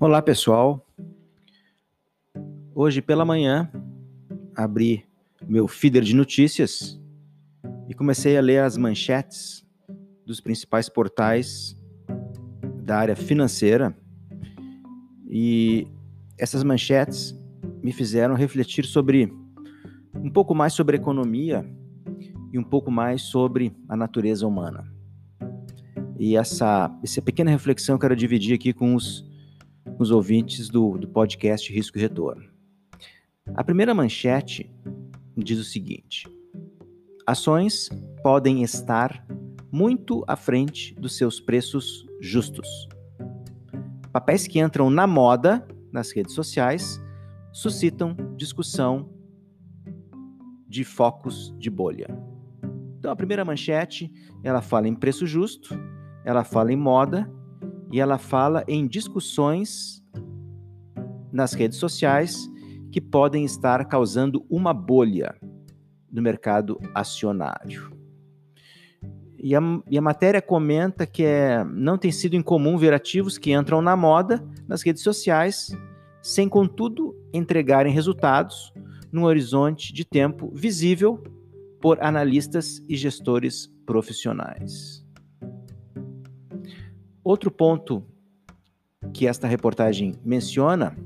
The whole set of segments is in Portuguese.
Olá, pessoal. Hoje pela manhã abri meu feeder de notícias e comecei a ler as manchetes dos principais portais da área financeira. E essas manchetes me fizeram refletir sobre um pouco mais sobre economia e um pouco mais sobre a natureza humana. E essa, essa pequena reflexão eu quero dividir aqui com os os ouvintes do, do podcast Risco e Retorno. A primeira manchete diz o seguinte: ações podem estar muito à frente dos seus preços justos. Papéis que entram na moda nas redes sociais suscitam discussão de focos de bolha. Então a primeira manchete, ela fala em preço justo, ela fala em moda e ela fala em discussões nas redes sociais que podem estar causando uma bolha no mercado acionário. E a, e a, matéria comenta que é, não tem sido incomum ver ativos que entram na moda nas redes sociais, sem, contudo, entregarem resultados num horizonte de tempo visível por analistas e gestores profissionais. Outro ponto que esta reportagem menciona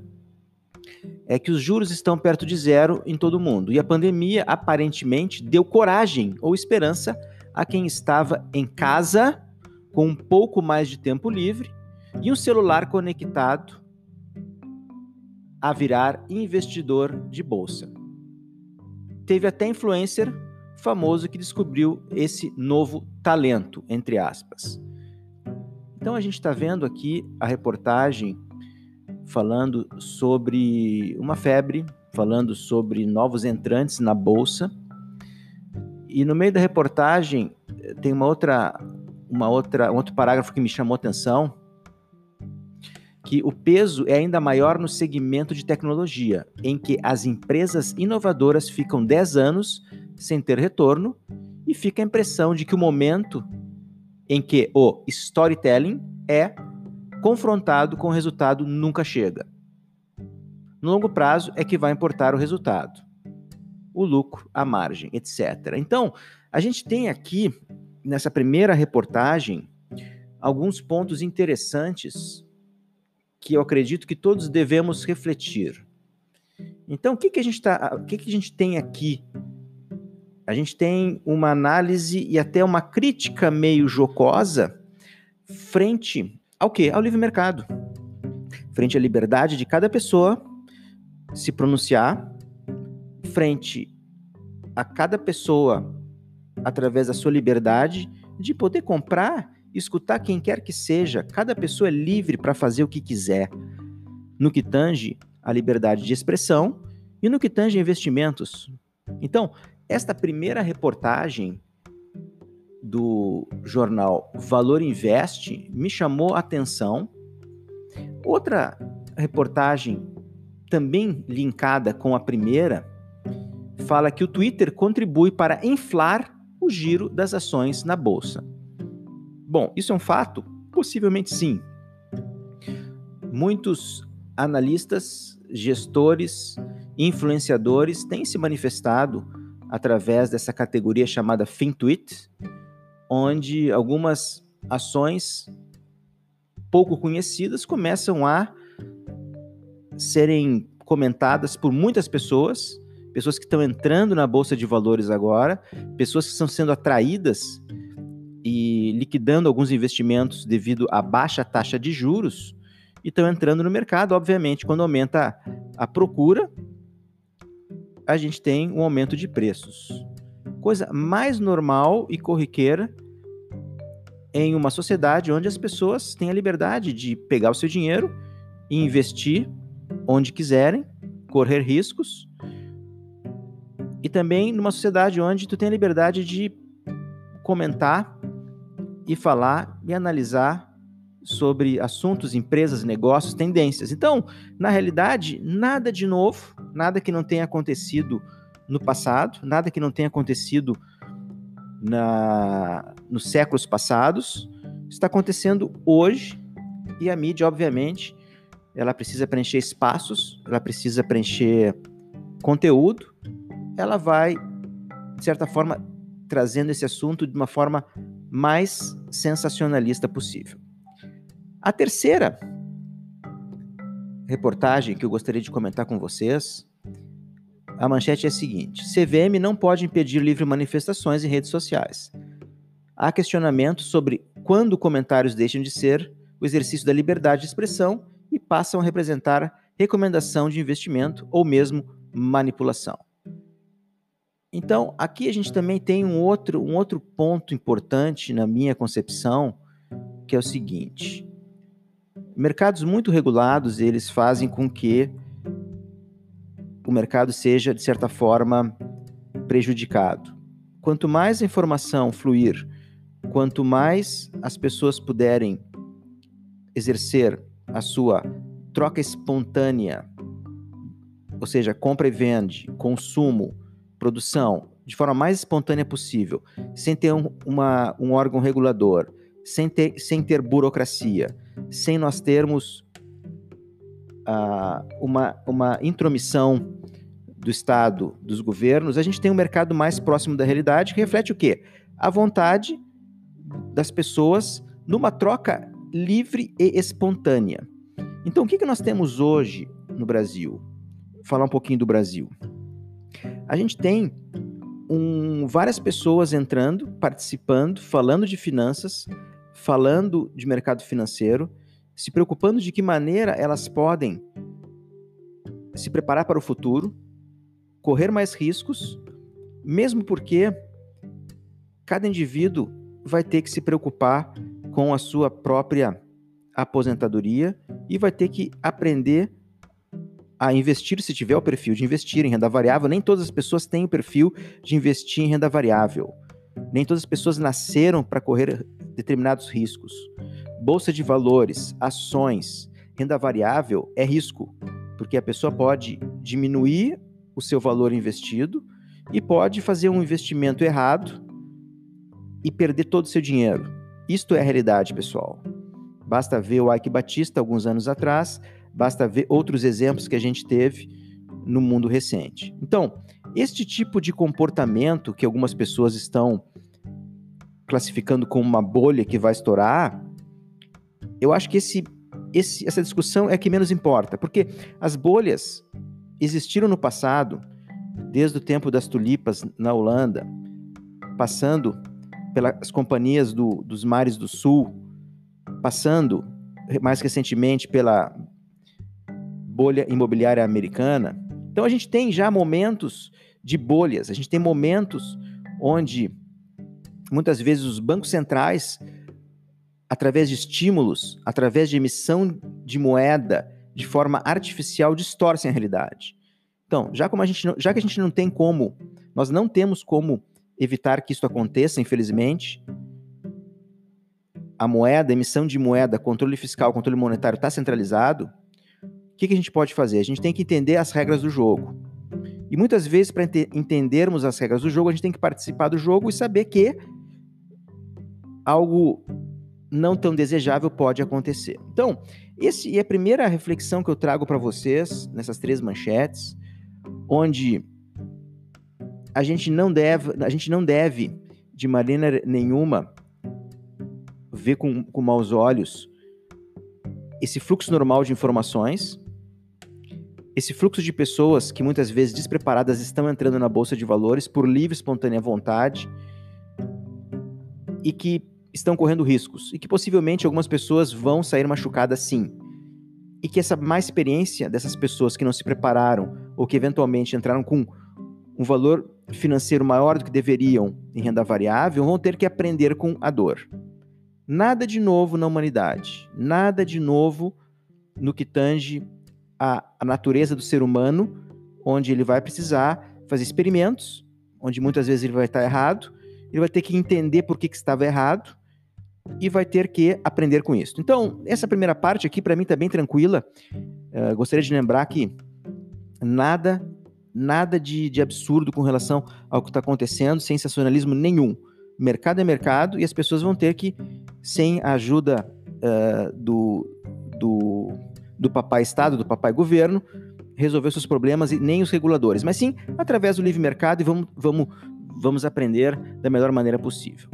é que os juros estão perto de zero em todo o mundo e a pandemia aparentemente deu coragem ou esperança a quem estava em casa com um pouco mais de tempo livre e um celular conectado a virar investidor de bolsa. Teve até influencer famoso que descobriu esse novo talento, entre aspas. Então a gente está vendo aqui a reportagem falando sobre uma febre, falando sobre novos entrantes na bolsa. E no meio da reportagem tem uma outra, uma outra, um outro parágrafo que me chamou atenção, que o peso é ainda maior no segmento de tecnologia, em que as empresas inovadoras ficam 10 anos sem ter retorno e fica a impressão de que o momento em que o storytelling é confrontado com o resultado nunca chega. No longo prazo é que vai importar o resultado, o lucro, a margem, etc. Então, a gente tem aqui, nessa primeira reportagem, alguns pontos interessantes que eu acredito que todos devemos refletir. Então, o que, que, a, gente tá, o que, que a gente tem aqui a gente tem uma análise e até uma crítica meio jocosa frente ao quê? Ao livre mercado. Frente à liberdade de cada pessoa se pronunciar, frente a cada pessoa, através da sua liberdade, de poder comprar, escutar quem quer que seja. Cada pessoa é livre para fazer o que quiser. No que tange a liberdade de expressão e no que tange investimentos. Então, esta primeira reportagem do jornal Valor Investe me chamou a atenção. Outra reportagem, também linkada com a primeira, fala que o Twitter contribui para inflar o giro das ações na bolsa. Bom, isso é um fato? Possivelmente sim. Muitos analistas, gestores, influenciadores têm se manifestado através dessa categoria chamada FinTweet, onde algumas ações pouco conhecidas começam a serem comentadas por muitas pessoas, pessoas que estão entrando na bolsa de valores agora, pessoas que estão sendo atraídas e liquidando alguns investimentos devido à baixa taxa de juros e estão entrando no mercado, obviamente, quando aumenta a procura, a gente tem um aumento de preços. Coisa mais normal e corriqueira em uma sociedade onde as pessoas têm a liberdade de pegar o seu dinheiro e investir onde quiserem, correr riscos. E também numa sociedade onde tu tem a liberdade de comentar e falar e analisar sobre assuntos, empresas, negócios, tendências. Então, na realidade, nada de novo, nada que não tenha acontecido no passado, nada que não tenha acontecido na, nos séculos passados, está acontecendo hoje e a mídia, obviamente, ela precisa preencher espaços, ela precisa preencher conteúdo, ela vai, de certa forma, trazendo esse assunto de uma forma mais sensacionalista possível. A terceira reportagem que eu gostaria de comentar com vocês, a manchete é a seguinte: CVM não pode impedir livre manifestações em redes sociais. Há questionamento sobre quando comentários deixam de ser o exercício da liberdade de expressão e passam a representar recomendação de investimento ou mesmo manipulação. Então, aqui a gente também tem um outro, um outro ponto importante na minha concepção, que é o seguinte: mercados muito regulados, eles fazem com que o mercado seja, de certa forma, prejudicado. Quanto mais a informação fluir, quanto mais as pessoas puderem exercer a sua troca espontânea, ou seja, compra e vende, consumo, produção de forma mais espontânea possível, sem ter um, uma, um órgão regulador, sem ter, sem ter burocracia, sem nós termos uh, uma, uma intromissão do Estado, dos governos, a gente tem um mercado mais próximo da realidade que reflete o quê? A vontade das pessoas numa troca livre e espontânea. Então, o que, que nós temos hoje no Brasil? Vou falar um pouquinho do Brasil a gente tem um, várias pessoas entrando, participando, falando de finanças, falando de mercado financeiro, se preocupando de que maneira elas podem se preparar para o futuro, correr mais riscos, mesmo porque cada indivíduo vai ter que se preocupar com a sua própria aposentadoria e vai ter que aprender a investir se tiver o perfil de investir em renda variável. Nem todas as pessoas têm o perfil de investir em renda variável. Nem todas as pessoas nasceram para correr determinados riscos. Bolsa de valores, ações, renda variável é risco, porque a pessoa pode diminuir o seu valor investido e pode fazer um investimento errado e perder todo o seu dinheiro. Isto é a realidade, pessoal. Basta ver o Ike Batista alguns anos atrás Basta ver outros exemplos que a gente teve no mundo recente. Então, este tipo de comportamento que algumas pessoas estão classificando como uma bolha que vai estourar, eu acho que esse, esse, essa discussão é a que menos importa, porque as bolhas existiram no passado, desde o tempo das tulipas na Holanda, passando pelas companhias do, dos mares do sul, passando mais recentemente pela bolha imobiliária americana. Então a gente tem já momentos de bolhas, a gente tem momentos onde muitas vezes os bancos centrais, através de estímulos, através de emissão de moeda de forma artificial, distorcem a realidade. Então, já, como a gente não, já que a gente não tem como, nós não temos como evitar que isso aconteça, infelizmente, a moeda, a emissão de moeda, controle fiscal, controle monetário está centralizado, que, que a gente pode fazer? A gente tem que entender as regras do jogo. E muitas vezes, para ent entendermos as regras do jogo, a gente tem que participar do jogo e saber que algo não tão desejável pode acontecer. Então, esse é a primeira reflexão que eu trago para vocês nessas três manchetes, onde a gente não deve, a gente não deve de maneira nenhuma ver com, com maus olhos esse fluxo normal de informações esse fluxo de pessoas que muitas vezes despreparadas estão entrando na bolsa de valores por livre espontânea vontade e que estão correndo riscos e que possivelmente algumas pessoas vão sair machucadas sim. E que essa má experiência dessas pessoas que não se prepararam ou que eventualmente entraram com um valor financeiro maior do que deveriam em renda variável vão ter que aprender com a dor. Nada de novo na humanidade, nada de novo no que tange a, natureza do ser humano, onde ele vai precisar fazer experimentos, onde muitas vezes ele vai estar errado, ele vai ter que entender por que, que estava errado e vai ter que aprender com isso. Então, essa primeira parte aqui, para mim, está bem tranquila. Uh, gostaria de lembrar que nada, nada de, de absurdo com relação ao que está acontecendo, sensacionalismo nenhum. Mercado é mercado e as pessoas vão ter que, sem a ajuda uh, do, do do papai Estado, do papai governo, resolver seus problemas e nem os reguladores, mas sim através do livre mercado e vamos, vamos, vamos aprender da melhor maneira possível.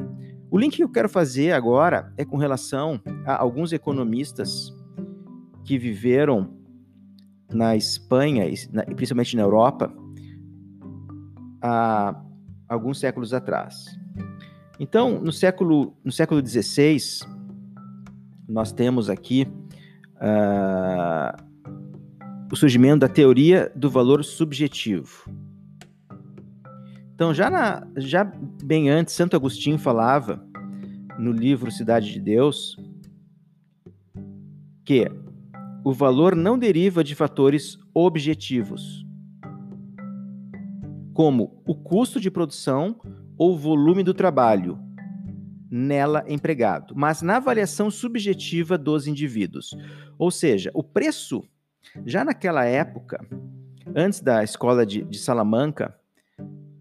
O link que eu quero fazer agora é com relação a alguns economistas que viveram na Espanha e principalmente na Europa há alguns séculos atrás. Então, no século no século XVI, nós temos aqui uh, o surgimento da teoria do valor subjetivo. Então, já, na, já bem antes, Santo Agostinho falava no livro Cidade de Deus que o valor não deriva de fatores objetivos, como o custo de produção ou volume do trabalho nela empregado, mas na avaliação subjetiva dos indivíduos. Ou seja, o preço já naquela época, antes da escola de, de Salamanca,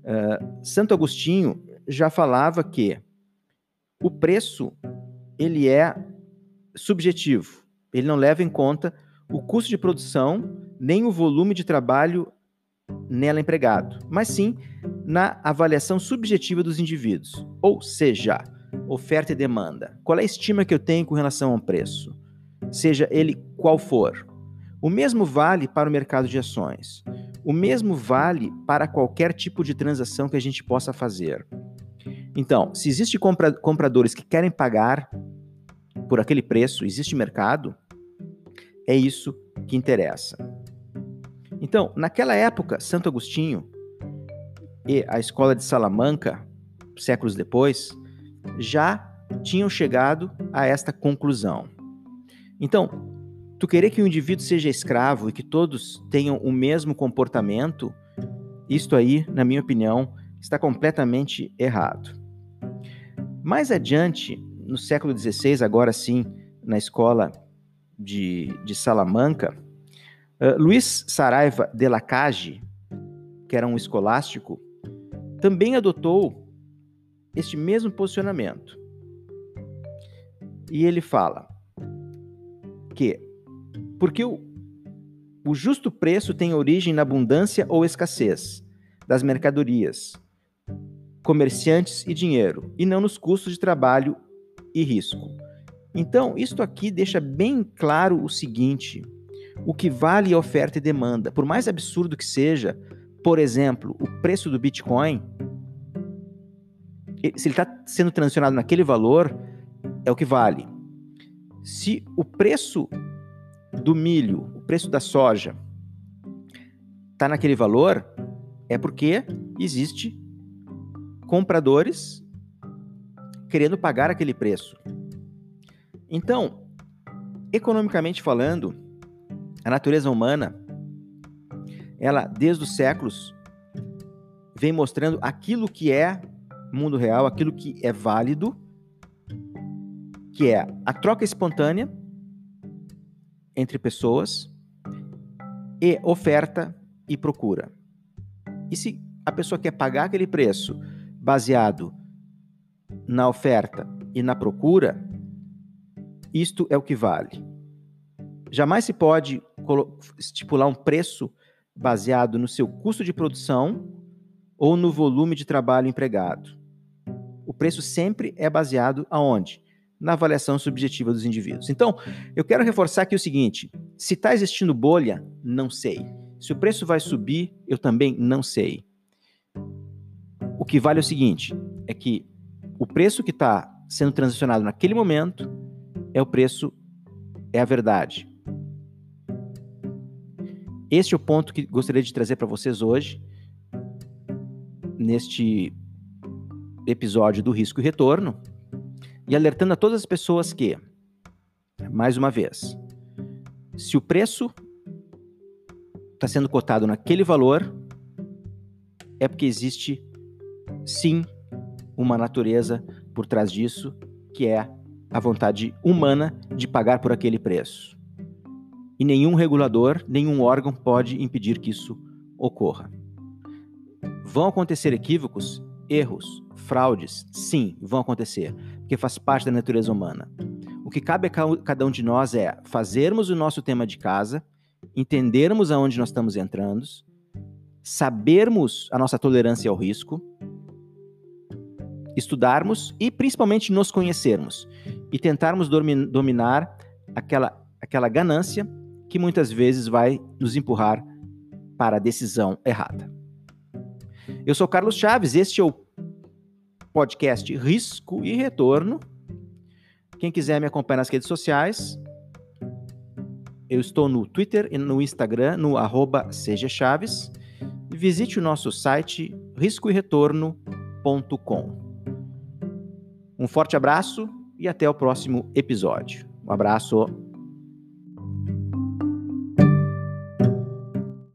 uh, Santo Agostinho já falava que o preço ele é subjetivo. Ele não leva em conta o custo de produção nem o volume de trabalho nela empregado, mas sim na avaliação subjetiva dos indivíduos. Ou seja, oferta e demanda. Qual é a estima que eu tenho com relação ao preço? Seja ele qual for. O mesmo vale para o mercado de ações. O mesmo vale para qualquer tipo de transação que a gente possa fazer. Então, se existem compra compradores que querem pagar por aquele preço, existe mercado, é isso que interessa. Então, naquela época, Santo Agostinho e a escola de Salamanca, séculos depois, já tinham chegado a esta conclusão. Então, Tu querer que o indivíduo seja escravo e que todos tenham o mesmo comportamento, isto aí, na minha opinião, está completamente errado. Mais adiante, no século XVI, agora sim, na escola de, de Salamanca, uh, Luiz Saraiva de Lacage, que era um escolástico, também adotou este mesmo posicionamento. E ele fala que porque o, o justo preço tem origem na abundância ou escassez das mercadorias, comerciantes e dinheiro, e não nos custos de trabalho e risco. Então, isto aqui deixa bem claro o seguinte: o que vale é oferta e demanda. Por mais absurdo que seja, por exemplo, o preço do Bitcoin, se ele está sendo transacionado naquele valor, é o que vale. Se o preço do milho, o preço da soja está naquele valor, é porque existe compradores querendo pagar aquele preço. Então, economicamente falando, a natureza humana, ela desde os séculos vem mostrando aquilo que é mundo real, aquilo que é válido, que é a troca espontânea entre pessoas e oferta e procura. E se a pessoa quer pagar aquele preço baseado na oferta e na procura, isto é o que vale. Jamais se pode estipular um preço baseado no seu custo de produção ou no volume de trabalho empregado. O preço sempre é baseado aonde? Na avaliação subjetiva dos indivíduos. Então, eu quero reforçar aqui o seguinte: se está existindo bolha, não sei. Se o preço vai subir, eu também não sei. O que vale é o seguinte: é que o preço que está sendo transacionado naquele momento é o preço, é a verdade. Este é o ponto que gostaria de trazer para vocês hoje, neste episódio do risco e retorno e alertando a todas as pessoas que, mais uma vez, se o preço está sendo cotado naquele valor, é porque existe sim uma natureza por trás disso, que é a vontade humana de pagar por aquele preço. E nenhum regulador, nenhum órgão pode impedir que isso ocorra. Vão acontecer equívocos, erros, fraudes? Sim, vão acontecer porque faz parte da natureza humana. O que cabe a cada um de nós é fazermos o nosso tema de casa, entendermos aonde nós estamos entrando, sabermos a nossa tolerância ao risco, estudarmos e principalmente nos conhecermos e tentarmos dominar aquela, aquela ganância que muitas vezes vai nos empurrar para a decisão errada. Eu sou Carlos Chaves, este é o podcast Risco e Retorno. Quem quiser me acompanhar nas redes sociais, eu estou no Twitter e no Instagram, no arroba Chaves. Visite o nosso site riscoeretorno.com. Um forte abraço e até o próximo episódio. Um abraço.